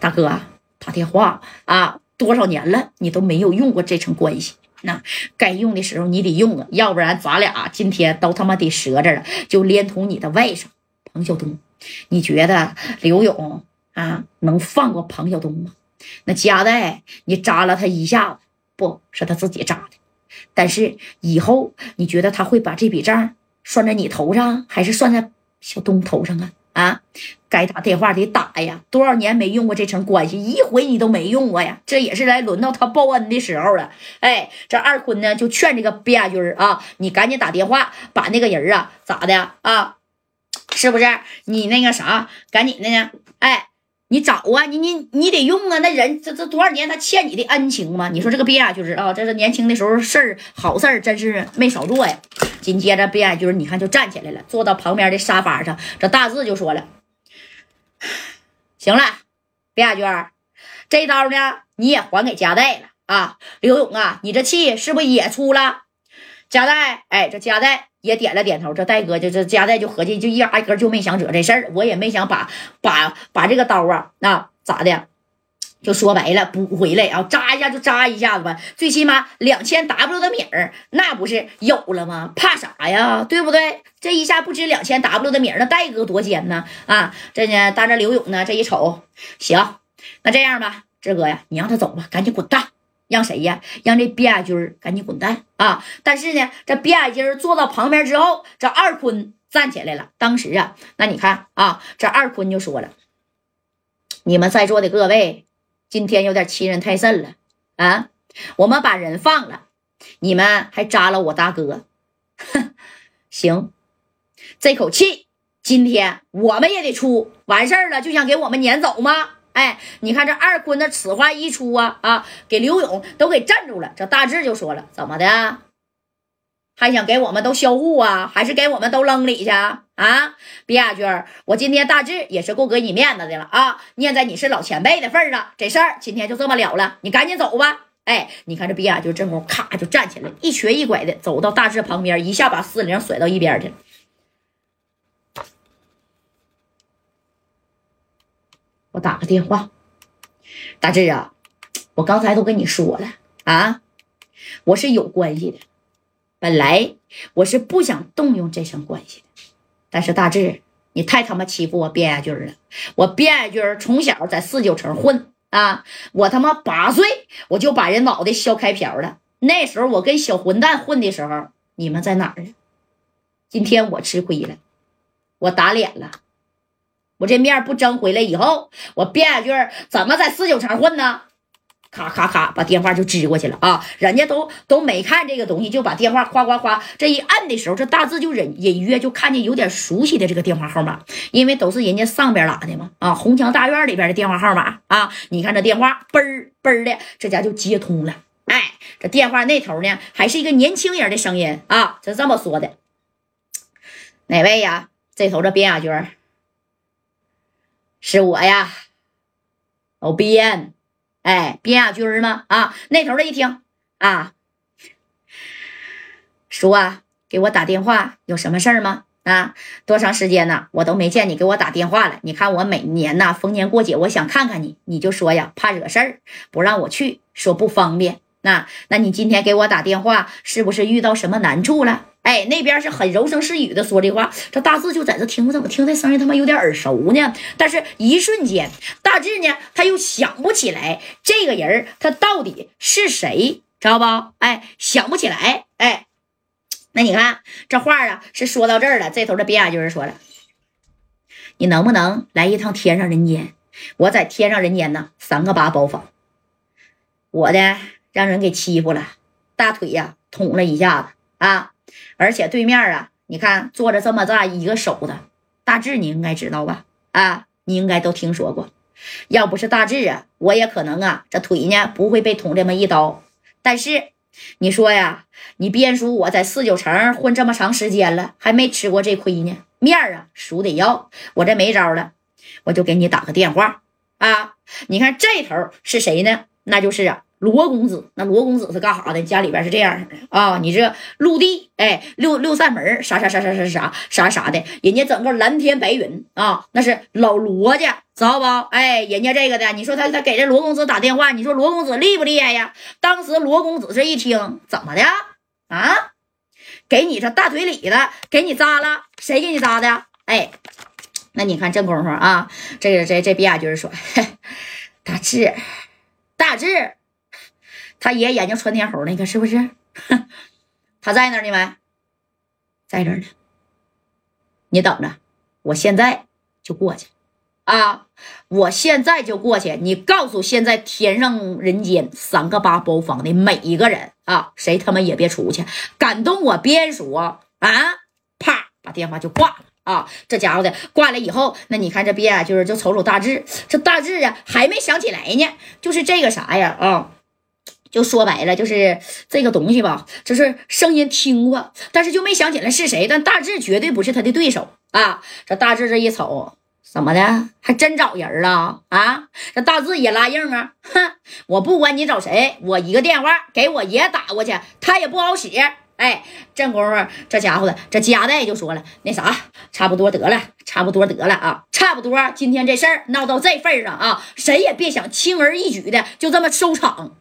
大哥打电话啊，多少年了你都没有用过这层关系，那该用的时候你得用啊，要不然咱俩今天都他妈得折着了，就连同你的外甥彭晓东，你觉得刘勇啊能放过彭晓东吗？那夹带你扎了他一下子，不是他自己扎的，但是以后你觉得他会把这笔账算在你头上，还是算在小东头上啊？啊，该打电话得打呀！多少年没用过这层关系，一回你都没用过呀！这也是来轮到他报恩的时候了。哎，这二坤呢就劝这个毕亚军啊，你赶紧打电话把那个人啊咋的啊？是不是你那个啥，赶紧的呢？哎。你找啊，你你你得用啊！那人这这多少年，他欠你的恩情吗？你说这个卞亚军啊，这是年轻的时候事儿好事儿，真是没少做呀。紧接着，卞亚军你看就站起来了，坐到旁边的沙发上。这大志就说了：“行了，卞亚军，这刀呢你也还给夹带了啊。刘勇啊，你这气是不是也出了？夹带，哎，这夹带。”也点了点头，这戴哥就这夹带就合计，就一压根就没想惹这事儿，我也没想把把把这个刀啊，那咋的，就说白了补回来啊，扎一下就扎一下子吧，最起码两千 W 的米儿，那不是有了吗？怕啥呀？对不对？这一下不值两千 W 的米儿，那戴哥多尖呢啊！这呢，当着刘勇呢，这一瞅，行，那这样吧，志哥呀，你让他走吧，赶紧滚蛋。让谁呀？让这卞亚军赶紧滚蛋啊！但是呢，这卞亚军坐到旁边之后，这二坤站起来了。当时啊，那你看啊，这二坤就说了：“你们在座的各位，今天有点欺人太甚了啊！我们把人放了，你们还扎了我大哥，哼！行，这口气今天我们也得出。完事儿了就想给我们撵走吗？”哎，你看这二坤的此话一出啊啊，给刘勇都给镇住了。这大志就说了：“怎么的，还想给我们都销户啊？还是给我们都扔里去啊？”卞亚军，我今天大志也是够给你面子的了啊！念在你是老前辈的份上，这事儿今天就这么了了。你赶紧走吧。哎，你看这卞亚军这会咔就站起来，一瘸一拐的走到大志旁边，一下把四零甩到一边去了。我打个电话，大志啊，我刚才都跟你说了啊，我是有关系的。本来我是不想动用这层关系的，但是大志，你太他妈欺负我卞亚军了。我卞亚军从小在四九城混啊，我他妈八岁我就把人脑袋削开瓢了。那时候我跟小混蛋混的时候，你们在哪儿今天我吃亏了，我打脸了。我这面不争回来以后，我卞亚军怎么在四九城混呢？咔咔咔，把电话就支过去了啊！人家都都没看这个东西，就把电话夸夸夸这一按的时候，这大字就隐隐约就看见有点熟悉的这个电话号码，因为都是人家上边拉的嘛啊！红墙大院里边的电话号码啊！你看这电话嘣嘣的，这家就接通了。哎，这电话那头呢，还是一个年轻人的声音啊！是这么说的：哪位呀？这头这卞亚军。是我呀，老边，哎，边亚军吗？啊，那头的一听啊，叔啊，给我打电话，有什么事儿吗？啊，多长时间呢？我都没见你给我打电话了。你看我每年呐，逢年过节，我想看看你，你就说呀，怕惹事儿，不让我去，说不方便。那，那你今天给我打电话，是不是遇到什么难处了？哎，那边是很柔声细语的说这话，这大志就在这听，我怎么听这声音他妈有点耳熟呢？但是一瞬间，大志呢他又想不起来这个人他到底是谁，知道不？哎，想不起来。哎，那你看这话啊，是说到这儿了。这头的边亚军说了：“你能不能来一趟天上人间？我在天上人间呢，三个八包房，我的让人给欺负了，大腿呀捅了一下子啊。”而且对面啊，你看坐着这么大一个手的大志，你应该知道吧？啊，你应该都听说过。要不是大志啊，我也可能啊，这腿呢不会被捅这么一刀。但是你说呀，你边叔我在四九城混这么长时间了，还没吃过这亏呢。面啊，熟得要。我这没招了，我就给你打个电话啊。你看这头是谁呢？那就是啊，罗公子，那罗公子是干啥的？家里边是这样式的啊，你这陆地，哎，六六扇门，啥啥啥啥啥啥啥啥的，人家整个蓝天白云啊，那是老罗家，知道不？哎，人家这个的，你说他他给这罗公子打电话，你说罗公子厉不厉害呀？当时罗公子这一听，怎么的啊？给你这大腿里的，给你扎了，谁给你扎的？哎，那你看这功夫啊，这个这这比亚军说，大志，大志。他爷眼睛穿天猴那个是不是？他在那儿呢没？在这儿呢。你等着，我现在就过去啊！我现在就过去。你告诉现在天上人间三个八包房的每一个人啊，谁他妈也别出去，敢动我边叔啊！啪，把电话就挂了啊！这家伙的挂了以后，那你看这边就是就瞅瞅大志，这大志啊还没想起来呢，就是这个啥呀啊！就说白了，就是这个东西吧，就是声音听过，但是就没想起来是谁。但大志绝对不是他的对手啊！这大志这一瞅，怎么的，还真找人了啊？这大志也拉硬啊！哼，我不管你找谁，我一个电话给我爷打过去，他也不好使。哎，这功夫，这家伙的这家代就说了，那啥，差不多得了，差不多得了啊，差不多，今天这事儿闹到这份上啊，谁也别想轻而易举的就这么收场。